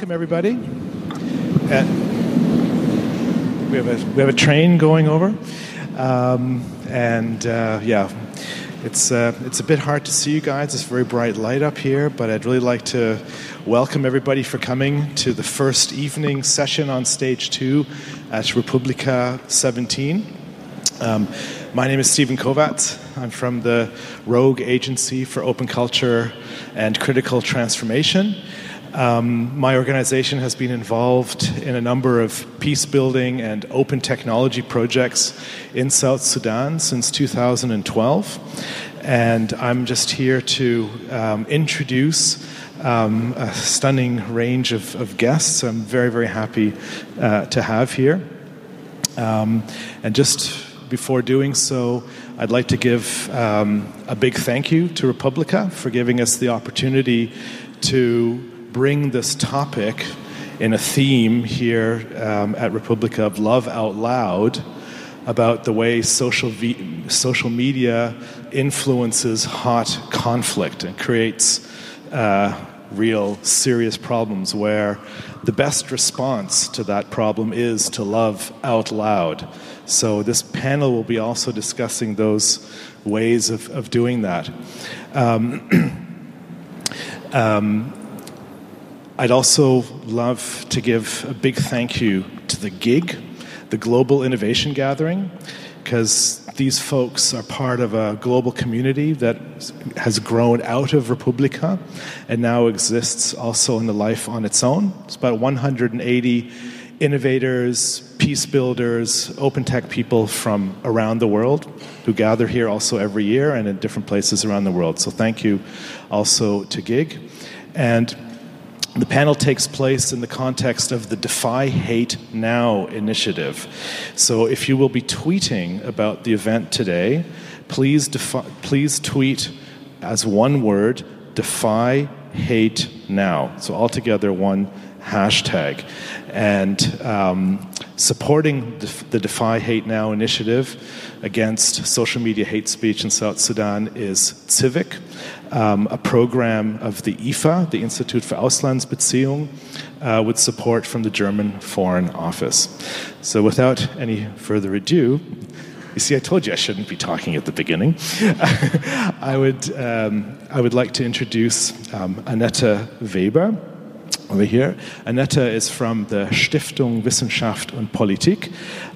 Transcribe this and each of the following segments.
Welcome everybody. Uh, we have a we have a train going over, um, and uh, yeah, it's uh, it's a bit hard to see you guys. It's very bright light up here, but I'd really like to welcome everybody for coming to the first evening session on stage two at Republica 17. Um, my name is Stephen Kovats. I'm from the Rogue Agency for Open Culture and Critical Transformation. Um, my organization has been involved in a number of peace building and open technology projects in South Sudan since 2012. And I'm just here to um, introduce um, a stunning range of, of, guests I'm very, very happy uh, to have here. Um, and just before doing so, I'd like to give um, a big thank you to Republica for giving us the opportunity to bring this topic in a theme here um, at Republica of Love Out Loud about the way social, v- social media influences hot conflict and creates uh, real serious problems where the best response to that problem is to love out loud. So, this panel will be also discussing those ways of, of doing that. Um, um, I'd also love to give a big thank you to the GIG, the Global Innovation Gathering, because these folks are part of a global community that has grown out of Republica and now exists also in the life on its own. It's about 180 innovators, peace builders, open tech people from around the world who gather here also every year and in different places around the world. So thank you also to GIG. And the panel takes place in the context of the Defy Hate Now initiative. So if you will be tweeting about the event today, please, defi- please tweet as one word, Defy Hate Now. So altogether, one hashtag. And um, supporting the Defy Hate Now initiative against social media hate speech in South Sudan is zivik um, a program of the IFA, the Institute for Auslandsbeziehung, uh, with support from the German Foreign Office. So, without any further ado, you see, I told you I shouldn't be talking at the beginning. I, would, um, I would like to introduce um, Annette Weber over here. Annette is from the Stiftung Wissenschaft und Politik.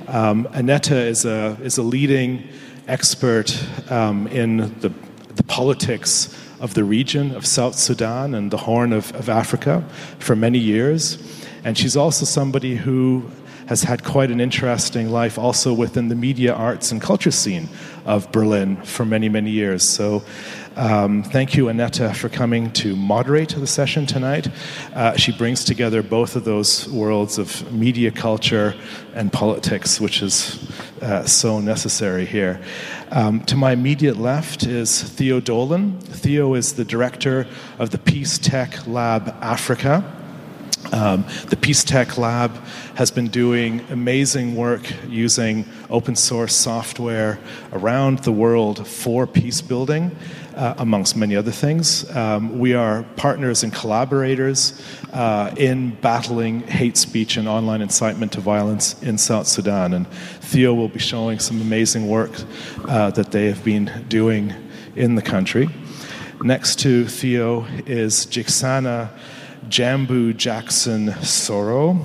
Um, Annette is a, is a leading expert um, in the, the politics of the region of South Sudan and the Horn of, of Africa for many years. And she's also somebody who has had quite an interesting life also within the media, arts, and culture scene of Berlin for many, many years. So, um, thank you, Annette, for coming to moderate the session tonight. Uh, she brings together both of those worlds of media culture and politics, which is uh, so necessary here. Um, to my immediate left is Theo Dolan. Theo is the director of the Peace Tech Lab Africa. Um, the Peace Tech Lab has been doing amazing work using open source software around the world for peace building uh, amongst many other things. Um, we are partners and collaborators uh, in battling hate speech and online incitement to violence in South Sudan. And Theo will be showing some amazing work uh, that they have been doing in the country. Next to Theo is Jaiksana Jambu Jackson Soro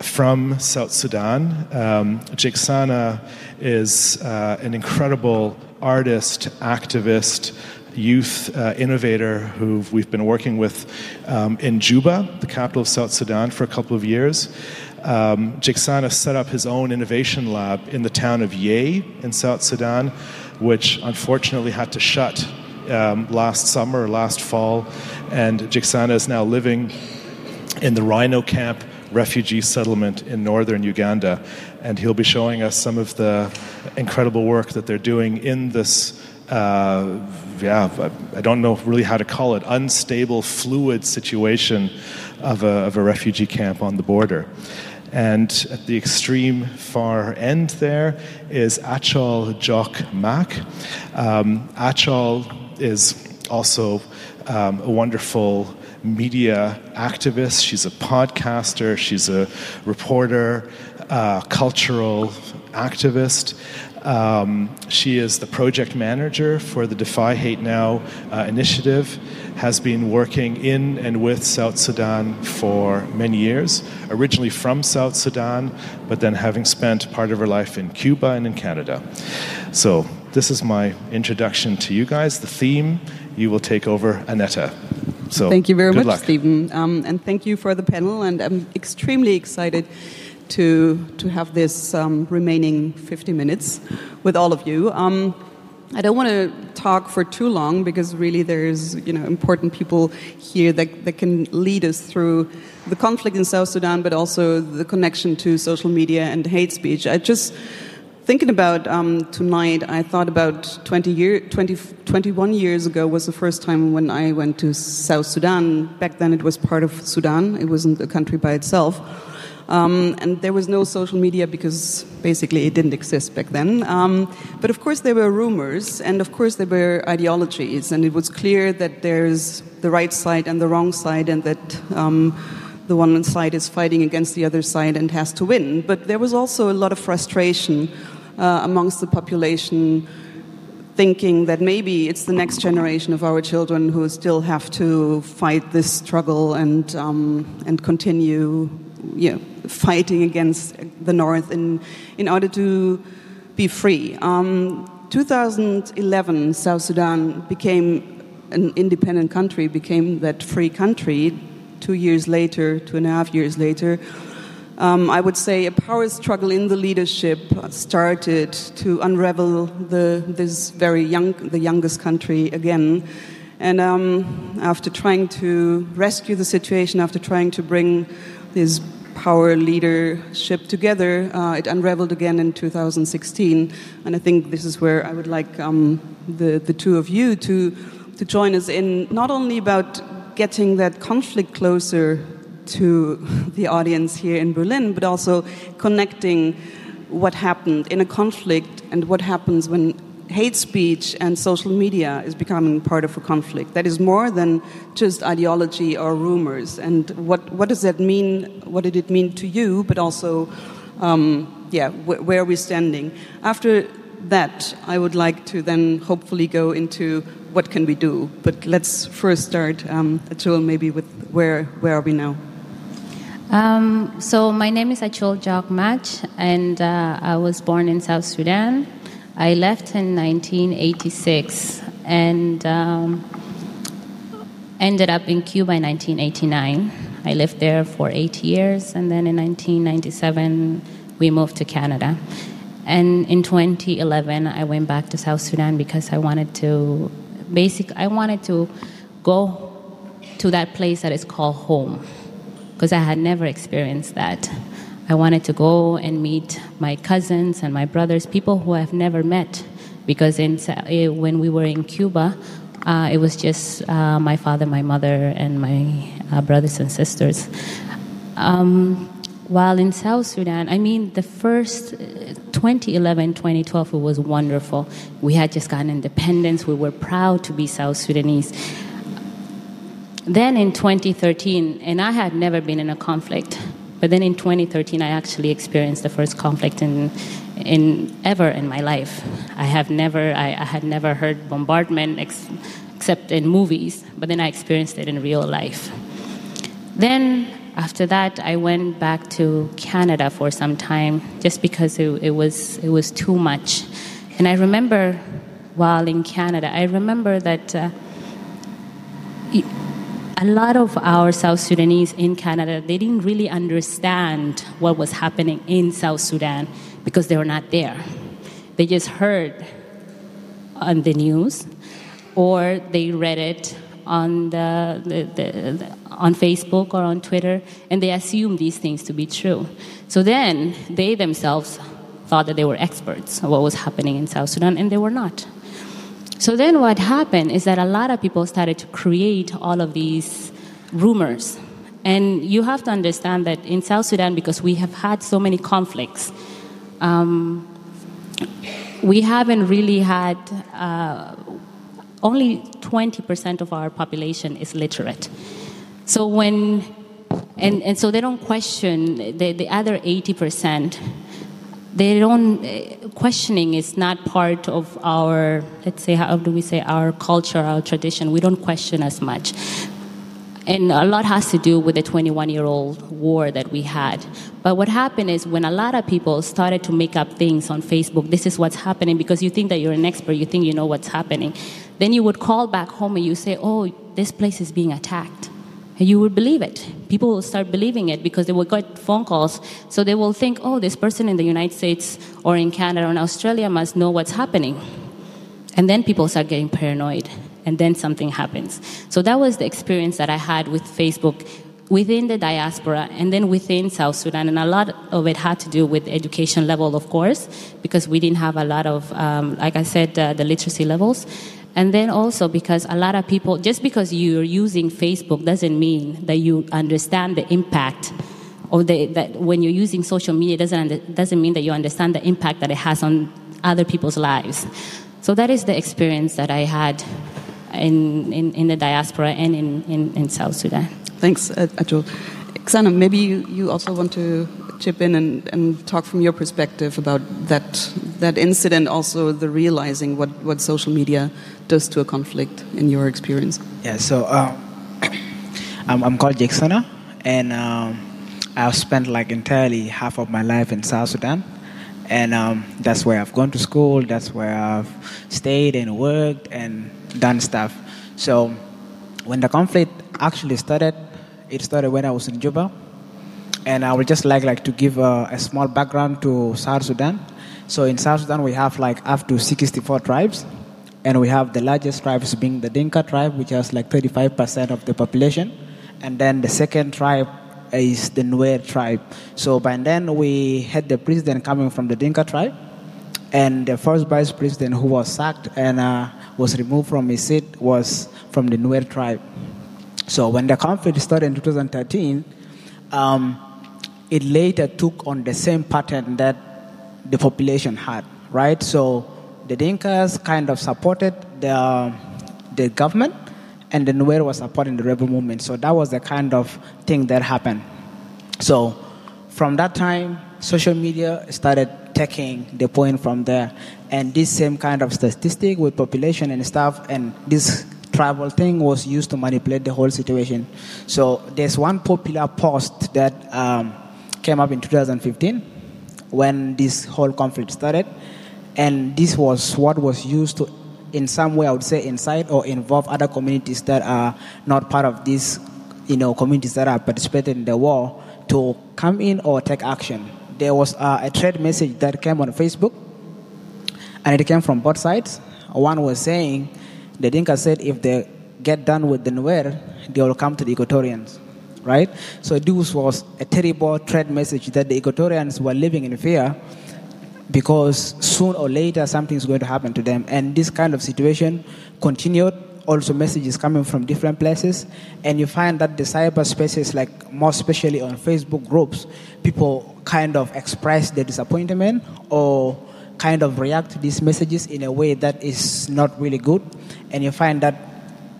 from South Sudan. Um, Jaiksana is uh, an incredible artist, activist, youth uh, innovator who we've been working with um, in Juba, the capital of South Sudan, for a couple of years. Um, Jaiksana set up his own innovation lab in the town of Yei in South Sudan, which unfortunately had to shut um, last summer, last fall. And Jaiksana is now living in the Rhino Camp refugee settlement in northern Uganda. And he'll be showing us some of the incredible work that they're doing in this. Uh, yeah, I don't know really how to call it, unstable, fluid situation of a, of a refugee camp on the border. And at the extreme far end there is Achol Jok Mach. Um, Achol is also um, a wonderful media activist. She's a podcaster. She's a reporter, uh, cultural activist. Um, she is the project manager for the Defy Hate Now uh, initiative, has been working in and with South Sudan for many years, originally from South Sudan, but then having spent part of her life in Cuba and in Canada. So, this is my introduction to you guys. The theme, you will take over, Annette. So, thank you very much, luck. Stephen, um, and thank you for the panel. And I'm extremely excited to to have this um, remaining 50 minutes with all of you. Um, I don't want to talk for too long because really there's you know important people here that, that can lead us through the conflict in South Sudan, but also the connection to social media and hate speech. I just thinking about um, tonight, I thought about 20 year, 20, 21 years ago was the first time when I went to South Sudan. Back then, it was part of Sudan; it wasn't a country by itself. Um, and there was no social media because basically it didn't exist back then. Um, but of course, there were rumors, and of course, there were ideologies, and it was clear that there's the right side and the wrong side, and that um, the one side is fighting against the other side and has to win. But there was also a lot of frustration uh, amongst the population. Thinking that maybe it's the next generation of our children who still have to fight this struggle and um, and continue you know, fighting against the North in, in order to be free. Um, 2011, South Sudan became an independent country, became that free country. Two years later, two and a half years later, um, I would say a power struggle in the leadership started to unravel the, this very young, the youngest country again. And um, after trying to rescue the situation, after trying to bring this power leadership together, uh, it unraveled again in 2016. And I think this is where I would like um, the, the two of you to, to join us in, not only about getting that conflict closer to the audience here in Berlin, but also connecting what happened in a conflict and what happens when hate speech and social media is becoming part of a conflict that is more than just ideology or rumors. And what, what does that mean? What did it mean to you? But also, um, yeah, wh where are we standing? After that, I would like to then hopefully go into what can we do. But let's first start, um, Achol, maybe with where, where are we now? Um, so my name is Achol Jok Mach, and uh, I was born in South Sudan. I left in 1986 and um, ended up in Cuba in 1989. I lived there for eight years, and then in 1997 we moved to Canada. And in 2011, I went back to South Sudan because I wanted to, basic, I wanted to go to that place that is called home because I had never experienced that. I wanted to go and meet my cousins and my brothers, people who I've never met, because in, eh, when we were in Cuba, uh, it was just uh, my father, my mother, and my uh, brothers and sisters. Um, while in South Sudan, I mean, the first eh, 2011, 2012, it was wonderful. We had just gotten independence. We were proud to be South Sudanese. Then in 2013, and I had never been in a conflict. But then in 2013, I actually experienced the first conflict in, in ever in my life. I have never, I, I had never heard bombardment ex, except in movies, but then I experienced it in real life. Then after that, I went back to Canada for some time, just because it, it was it was too much. And I remember, while in Canada, I remember that. Uh, a lot of our South Sudanese in Canada, they didn't really understand what was happening in South Sudan because they were not there. They just heard on the news or they read it on, the, the, the, on Facebook or on Twitter, and they assumed these things to be true. So then they themselves thought that they were experts of what was happening in South Sudan, and they were not. So then what happened is that a lot of people started to create all of these rumors. And you have to understand that in South Sudan, because we have had so many conflicts, um, we haven't really had, uh, only 20% of our population is literate. So when, and, and so they don't question the, the other 80%. They don't, uh, questioning is not part of our, let's say, how do we say, our culture, our tradition. We don't question as much. And a lot has to do with the 21 year old war that we had. But what happened is when a lot of people started to make up things on Facebook, this is what's happening because you think that you're an expert, you think you know what's happening. Then you would call back home and you say, oh, this place is being attacked. You would believe it. People will start believing it because they will get phone calls. So they will think, oh, this person in the United States or in Canada or in Australia must know what's happening. And then people start getting paranoid. And then something happens. So that was the experience that I had with Facebook within the diaspora and then within South Sudan. And a lot of it had to do with education level, of course, because we didn't have a lot of, um, like I said, uh, the literacy levels. And then also because a lot of people, just because you're using Facebook doesn't mean that you understand the impact of the, that when you're using social media doesn't, doesn't mean that you understand the impact that it has on other people's lives. So that is the experience that I had in, in, in the diaspora and in, in, in South Sudan. Thanks, uh, Achol. Xana, maybe you, you also want to chip in and, and talk from your perspective about that that incident, also the realizing what, what social media does to a conflict in your experience. Yeah, so um, I'm, I'm called Jaiksana, and um, I've spent like entirely half of my life in South Sudan. And um, that's where I've gone to school, that's where I've stayed and worked and done stuff. So when the conflict actually started, it started when I was in Juba. And I would just like, like to give a, a small background to South Sudan. So in South Sudan, we have like up to 64 tribes. And we have the largest tribes being the Dinka tribe, which has like 35% of the population. And then the second tribe is the Nuer tribe. So by then, we had the president coming from the Dinka tribe. And the first vice president who was sacked and uh, was removed from his seat was from the Nuer tribe. So when the conflict started in 2013, um, it later took on the same pattern that the population had, right? So the Dinkas kind of supported the, the government, and the Nuer was supporting the rebel movement. So that was the kind of thing that happened. So from that time, social media started taking the point from there. And this same kind of statistic with population and stuff, and this tribal thing was used to manipulate the whole situation. So there's one popular post that um, came up in 2015 when this whole conflict started, and this was what was used to, in some way, I would say, incite or involve other communities that are not part of these, you know, communities that are participating in the war to come in or take action. There was uh, a trade message that came on Facebook, and it came from both sides. One was saying, the Dinka said if they get done with the Nuer, they will come to the Equatorians, right? So this was a terrible threat message that the Equatorians were living in fear because soon or later something is going to happen to them. And this kind of situation continued. Also, messages coming from different places, and you find that the cyberspaces, like more especially on Facebook groups, people kind of express their disappointment or kind of react to these messages in a way that is not really good, and you find that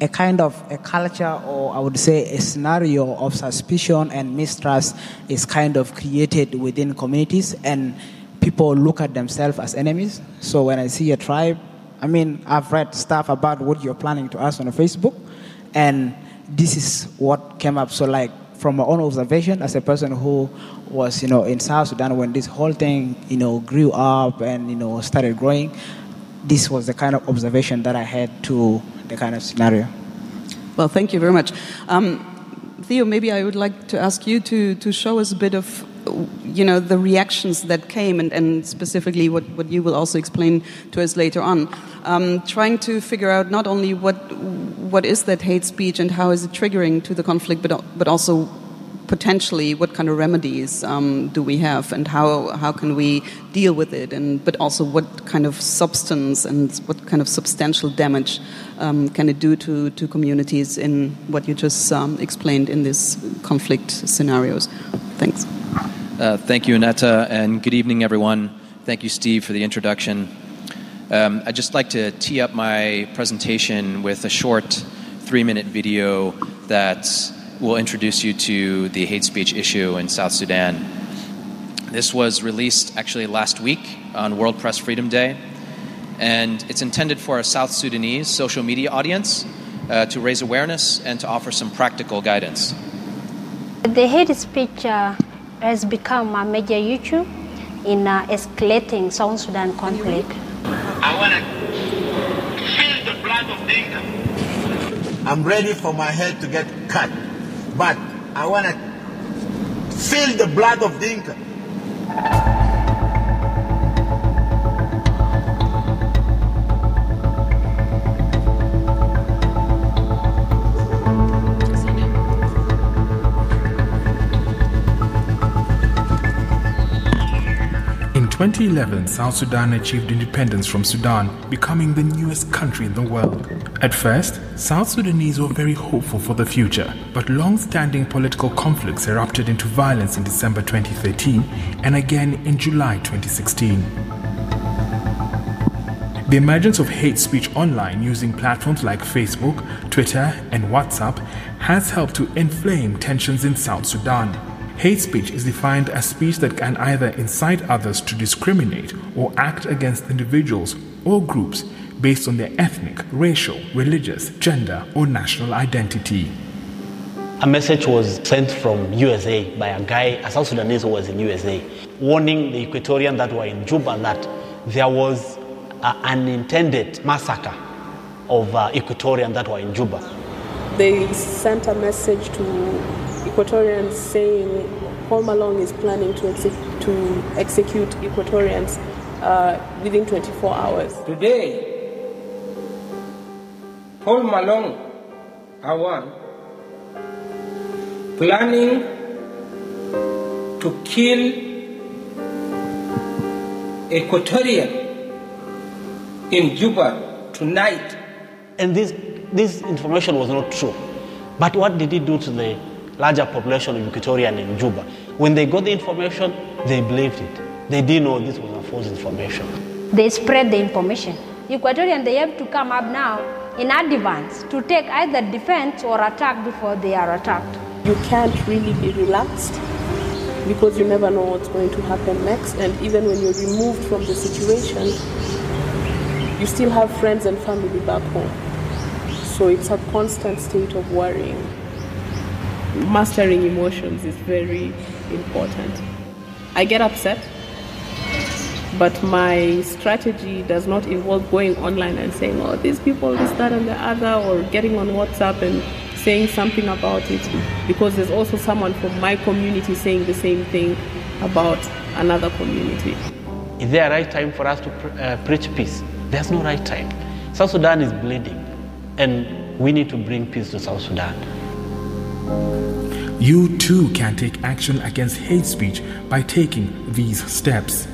a kind of a culture, or I would say a scenario of suspicion and mistrust, is kind of created within communities, and people look at themselves as enemies. So when I see a tribe, I mean, I've read stuff about what you're planning to ask on Facebook, and this is what came up. So, like, from my own observation as a person who was, you know, in South Sudan when this whole thing, you know, grew up and, you know, started growing, this was the kind of observation that I had to the kind of scenario. Well, thank you very much. Um, Theo, maybe I would like to ask you to, to show us a bit of you know the reactions that came and, and specifically what, what you will also explain to us later on um, trying to figure out not only what what is that hate speech and how is it triggering to the conflict but, but also potentially what kind of remedies um, do we have and how, how can we deal with it and but also what kind of substance and what kind of substantial damage um, can it do to, to communities in what you just um, explained in these conflict scenarios thanks uh, thank you, Annetta, and good evening, everyone. Thank you, Steve, for the introduction. Um, I'd just like to tee up my presentation with a short three minute video that will introduce you to the hate speech issue in South Sudan. This was released actually last week on World Press Freedom Day, and it's intended for a South Sudanese social media audience uh, to raise awareness and to offer some practical guidance. The hate speech uh, has become a major issue in uh, escalating South Sudan conflict. I want to feel the blood of Dinka. I'm ready for my head to get cut, but I want to feel the blood of Dinka. In 2011, South Sudan achieved independence from Sudan, becoming the newest country in the world. At first, South Sudanese were very hopeful for the future, but long standing political conflicts erupted into violence in December 2013 and again in July 2016. The emergence of hate speech online using platforms like Facebook, Twitter, and WhatsApp has helped to inflame tensions in South Sudan. Hate speech is defined as speech that can either incite others to discriminate or act against individuals or groups based on their ethnic, racial, religious, gender, or national identity. A message was sent from USA by a guy, a South Sudanese who was in USA, warning the Equatorian that were in Juba that there was an intended massacre of uh, Equatorian that were in Juba. They sent a message to Equatorians saying Paul Malong is planning to, exec- to execute Equatorians uh, within 24 hours. Today, Paul Malong, Awan, planning to kill Equatorian in Juba tonight. And this, this information was not true. But what did he do to the larger population of Equatorian in Juba? When they got the information, they believed it. They didn't know this was a false information. They spread the information. Equatorian, they have to come up now in advance to take either defense or attack before they are attacked. You can't really be relaxed because you never know what's going to happen next. And even when you're removed from the situation, you still have friends and family back home. So it's a constant state of worrying. Mastering emotions is very important. I get upset, but my strategy does not involve going online and saying, oh, these people, this, that, and the other, or getting on WhatsApp and saying something about it, because there's also someone from my community saying the same thing about another community. Is there a right time for us to pre- uh, preach peace? There's no right time. South Sudan is bleeding, and we need to bring peace to South Sudan. You too can take action against hate speech by taking these steps.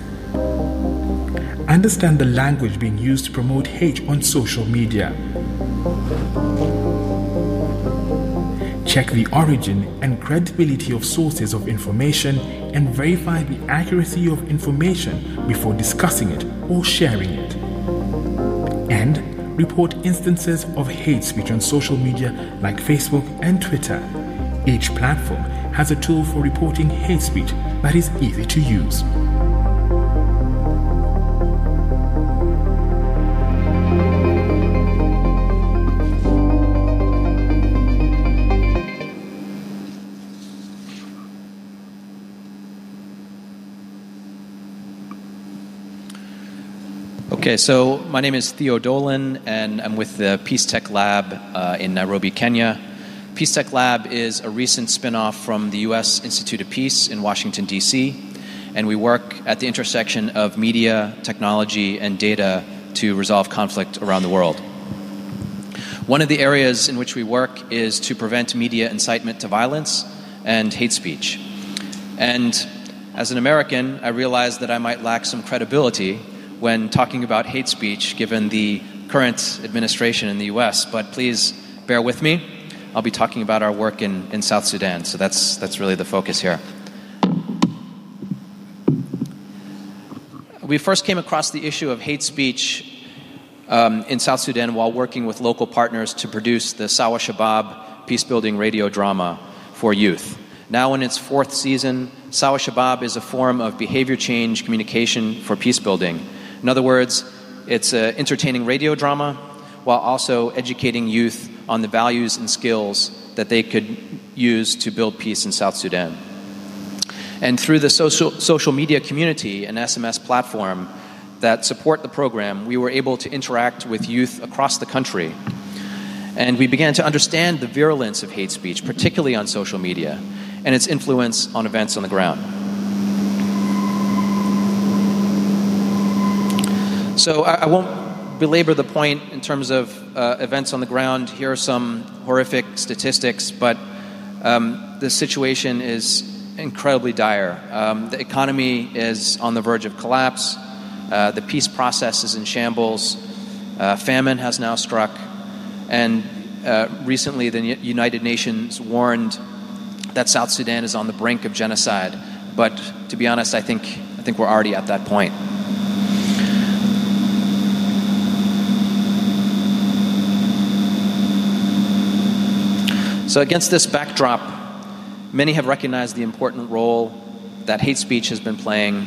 Understand the language being used to promote hate on social media. Check the origin and credibility of sources of information and verify the accuracy of information before discussing it or sharing it. And report instances of hate speech on social media like Facebook and Twitter. Each platform has a tool for reporting hate speech that is easy to use. Okay, so my name is Theo Dolan, and I'm with the Peace Tech Lab uh, in Nairobi, Kenya. Peace Tech Lab is a recent spin off from the U.S. Institute of Peace in Washington, D.C., and we work at the intersection of media, technology, and data to resolve conflict around the world. One of the areas in which we work is to prevent media incitement to violence and hate speech. And as an American, I realized that I might lack some credibility when talking about hate speech given the current administration in the US, but please bear with me. I'll be talking about our work in, in South Sudan, so that's, that's really the focus here. We first came across the issue of hate speech um, in South Sudan while working with local partners to produce the Sawa Shabab peace building radio drama for youth. Now, in its fourth season, Sawa Shabab is a form of behavior change communication for peace building. In other words, it's an entertaining radio drama while also educating youth on the values and skills that they could use to build peace in South Sudan. And through the social, social media community and SMS platform that support the program, we were able to interact with youth across the country. And we began to understand the virulence of hate speech, particularly on social media, and its influence on events on the ground. So I, I won't belabor the point in terms of uh, events on the ground. Here are some horrific statistics, but um, the situation is incredibly dire. Um, the economy is on the verge of collapse. Uh, the peace process is in shambles. Uh, famine has now struck. And uh, recently, the United Nations warned that South Sudan is on the brink of genocide. But to be honest, I think, I think we're already at that point. So, against this backdrop, many have recognized the important role that hate speech has been playing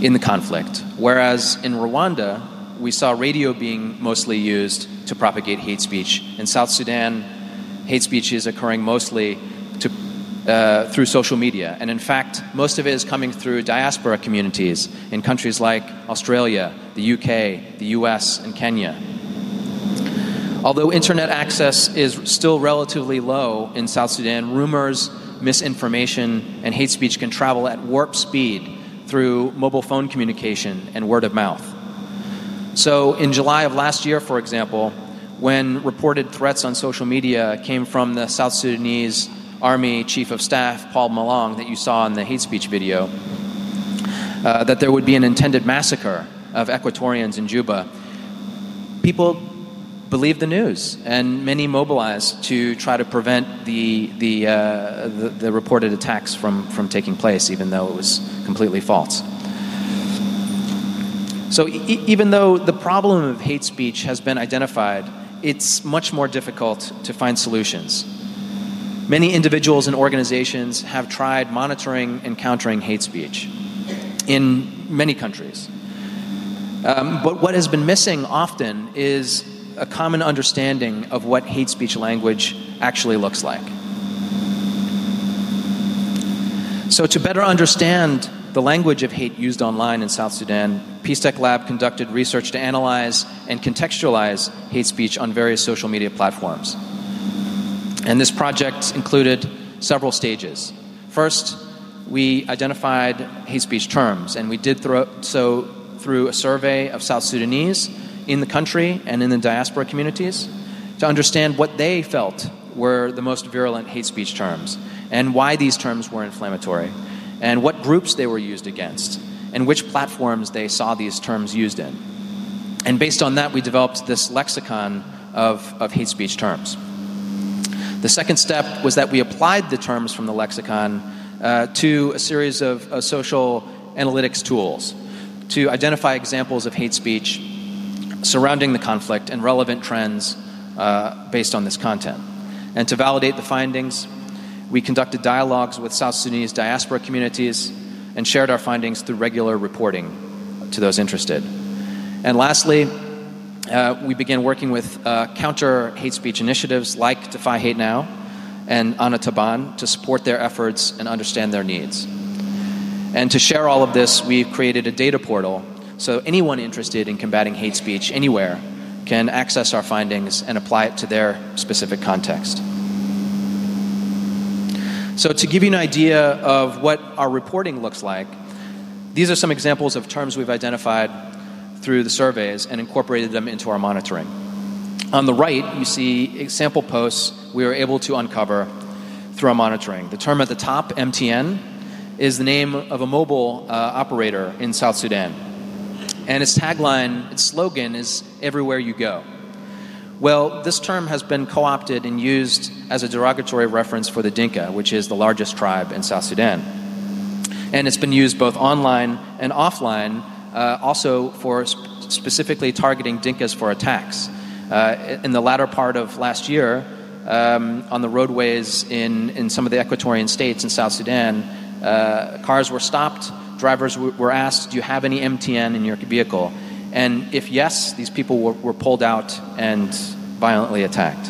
in the conflict. Whereas in Rwanda, we saw radio being mostly used to propagate hate speech. In South Sudan, hate speech is occurring mostly to, uh, through social media. And in fact, most of it is coming through diaspora communities in countries like Australia, the UK, the US, and Kenya. Although internet access is still relatively low in South Sudan, rumors, misinformation, and hate speech can travel at warp speed through mobile phone communication and word of mouth. So, in July of last year, for example, when reported threats on social media came from the South Sudanese Army Chief of Staff, Paul Malong, that you saw in the hate speech video, uh, that there would be an intended massacre of Equatorians in Juba, people believed the news, and many mobilized to try to prevent the, the, uh, the, the, reported attacks from, from taking place, even though it was completely false. So, e- even though the problem of hate speech has been identified, it's much more difficult to find solutions. Many individuals and organizations have tried monitoring and countering hate speech in many countries. Um, but what has been missing often is a common understanding of what hate speech language actually looks like. So, to better understand the language of hate used online in South Sudan, Peace Tech Lab conducted research to analyze and contextualize hate speech on various social media platforms. And this project included several stages. First, we identified hate speech terms, and we did so through a survey of South Sudanese in the country and in the diaspora communities to understand what they felt were the most virulent hate speech terms and why these terms were inflammatory and what groups they were used against and which platforms they saw these terms used in. And based on that, we developed this lexicon of, of hate speech terms. The second step was that we applied the terms from the lexicon uh, to a series of uh, social analytics tools to identify examples of hate speech surrounding the conflict and relevant trends uh, based on this content. And to validate the findings, we conducted dialogues with South Sudanese diaspora communities and shared our findings through regular reporting to those interested. And lastly, uh, we began working with uh, counter hate speech initiatives like Defy Hate Now and Ana Taban to support their efforts and understand their needs. And to share all of this, we've created a data portal so anyone interested in combating hate speech anywhere can access our findings and apply it to their specific context. So, to give you an idea of what our reporting looks like, these are some examples of terms we've identified through the surveys and incorporated them into our monitoring. On the right, you see sample posts we were able to uncover through our monitoring. The term at the top, MTN, is the name of a mobile uh, operator in South Sudan and its tagline, its slogan is Everywhere You Go. Well, this term has been co opted and used as a derogatory reference for the Dinka, which is the largest tribe in South Sudan. And it's been used both online and offline, uh, also for sp- specifically targeting Dinkas for attacks. Uh, in the latter part of last year, um, on the roadways in, in some of the Equatorian states in South Sudan, uh, cars were stopped. Drivers were asked, Do you have any MTN in your vehicle? And if yes, these people were, were pulled out and violently attacked.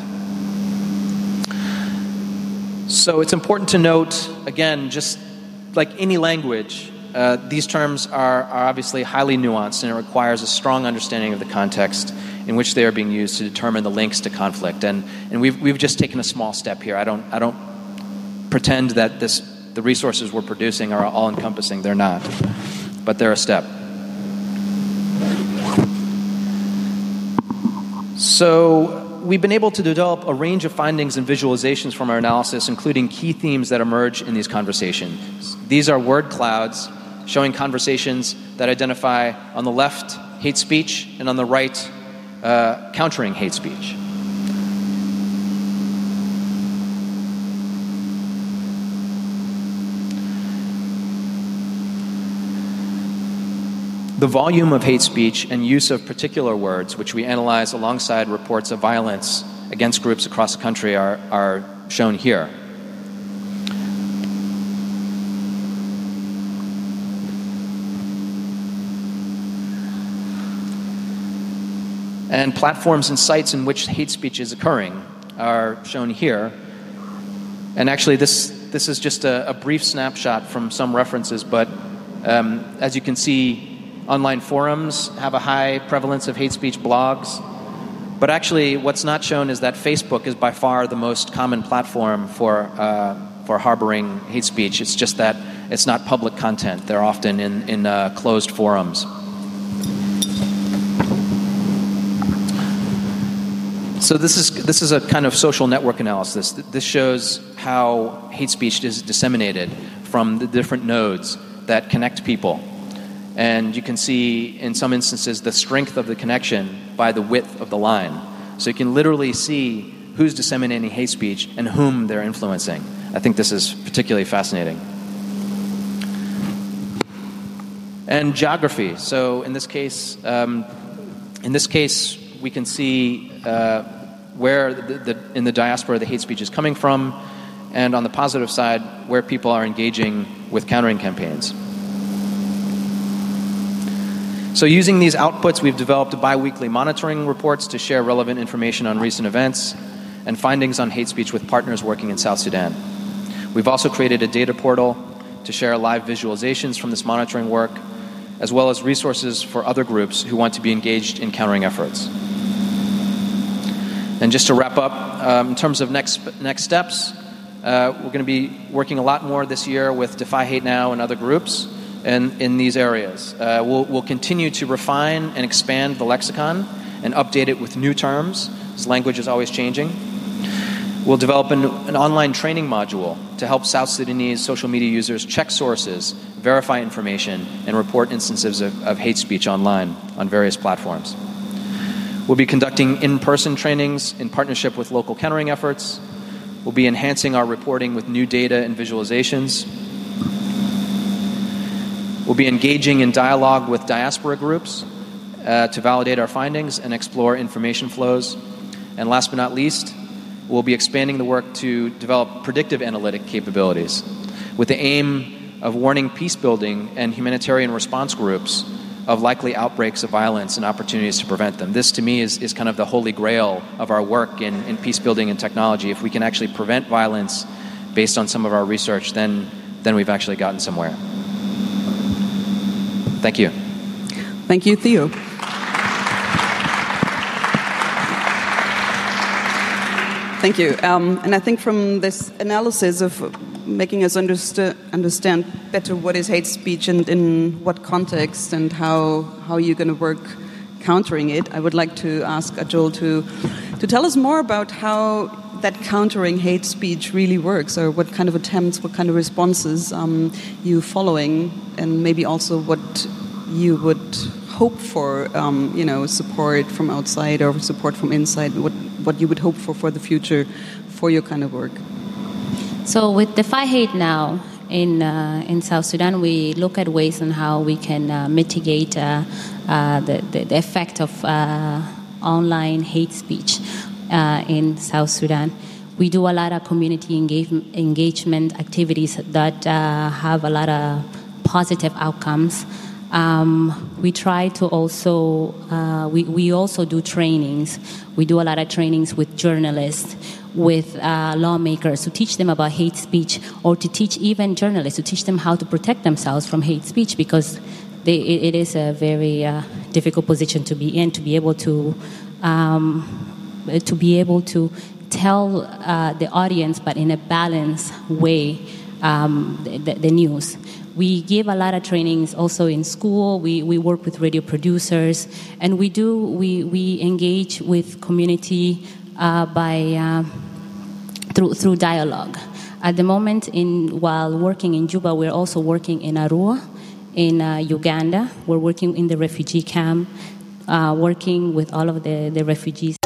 So it's important to note, again, just like any language, uh, these terms are, are obviously highly nuanced and it requires a strong understanding of the context in which they are being used to determine the links to conflict. And, and we've, we've just taken a small step here. I don't, I don't pretend that this, the resources we're producing are all encompassing, they're not. But they're a step. So, we've been able to develop a range of findings and visualizations from our analysis, including key themes that emerge in these conversations. These are word clouds showing conversations that identify on the left hate speech and on the right uh, countering hate speech. The volume of hate speech and use of particular words, which we analyze alongside reports of violence against groups across the country, are, are shown here. And platforms and sites in which hate speech is occurring are shown here. And actually, this, this is just a, a brief snapshot from some references, but um, as you can see, Online forums have a high prevalence of hate speech blogs. But actually, what's not shown is that Facebook is by far the most common platform for, uh, for harboring hate speech. It's just that it's not public content, they're often in, in uh, closed forums. So this is this is a kind of social network analysis. This shows how hate speech is disseminated from the different nodes that connect people. And you can see, in some instances, the strength of the connection by the width of the line. So you can literally see who's disseminating hate speech and whom they're influencing. I think this is particularly fascinating. And geography. So in this case, um, in this case, we can see uh, where the, the, in the diaspora the hate speech is coming from, and on the positive side, where people are engaging with countering campaigns. So, using these outputs, we've developed bi weekly monitoring reports to share relevant information on recent events and findings on hate speech with partners working in South Sudan. We've also created a data portal to share live visualizations from this monitoring work, as well as resources for other groups who want to be engaged in countering efforts. And just to wrap up, um, in terms of next, next steps, uh, we're going to be working a lot more this year with Defy Hate Now and other groups in, in these areas. Uh, we'll, we'll continue to refine and expand the lexicon and update it with new terms, as language is always changing. We'll develop an, an, online training module to help South Sudanese social media users check sources, verify information, and report instances of, of hate speech online on various platforms. We'll be conducting in person trainings in partnership with local countering efforts. We'll be enhancing our reporting with new data and visualizations. We'll be engaging in dialogue with diaspora groups uh, to validate our findings and explore information flows. And last but not least, we'll be expanding the work to develop predictive analytic capabilities with the aim of warning peace building and humanitarian response groups of likely outbreaks of violence and opportunities to prevent them. This, to me, is, is kind of the holy grail of our work in, in peace building and technology. If we can actually prevent violence based on some of our research, then, then we've actually gotten somewhere. Thank you. Thank you, Theo. Thank you. Um, and I think from this analysis of making us understand better what is hate speech and in what context and how, how you're going to work countering it, I would like to ask Achol to, to tell us more about how that countering hate speech really works, or what kind of attempts, what kind of responses um, you following, and maybe also what you would hope for, um, you know, support from outside or support from inside. What what you would hope for for the future for your kind of work. So with Defy Hate now in uh, in South Sudan, we look at ways on how we can uh, mitigate uh, uh the, the, effect of uh, online hate speech uh, in South Sudan. We do a lot of community engage- engagement activities that uh, have a lot of positive outcomes. Um, we try to also, uh, we, we also do trainings. We do a lot of trainings with journalists, with uh, lawmakers to teach them about hate speech, or to teach even journalists to teach them how to protect themselves from hate speech because they, it, it is a very uh, difficult position to be in to be able to um, to be able to tell uh, the audience, but in a balanced way, um, the, the, news. We give a lot of trainings also in school. We, we work with radio producers, and we do we, we engage with community uh, by uh, through through dialogue. At the moment, in while working in Juba, we're also working in Arua, in uh, Uganda. We're working in the refugee camp, uh, working with all of the, the refugees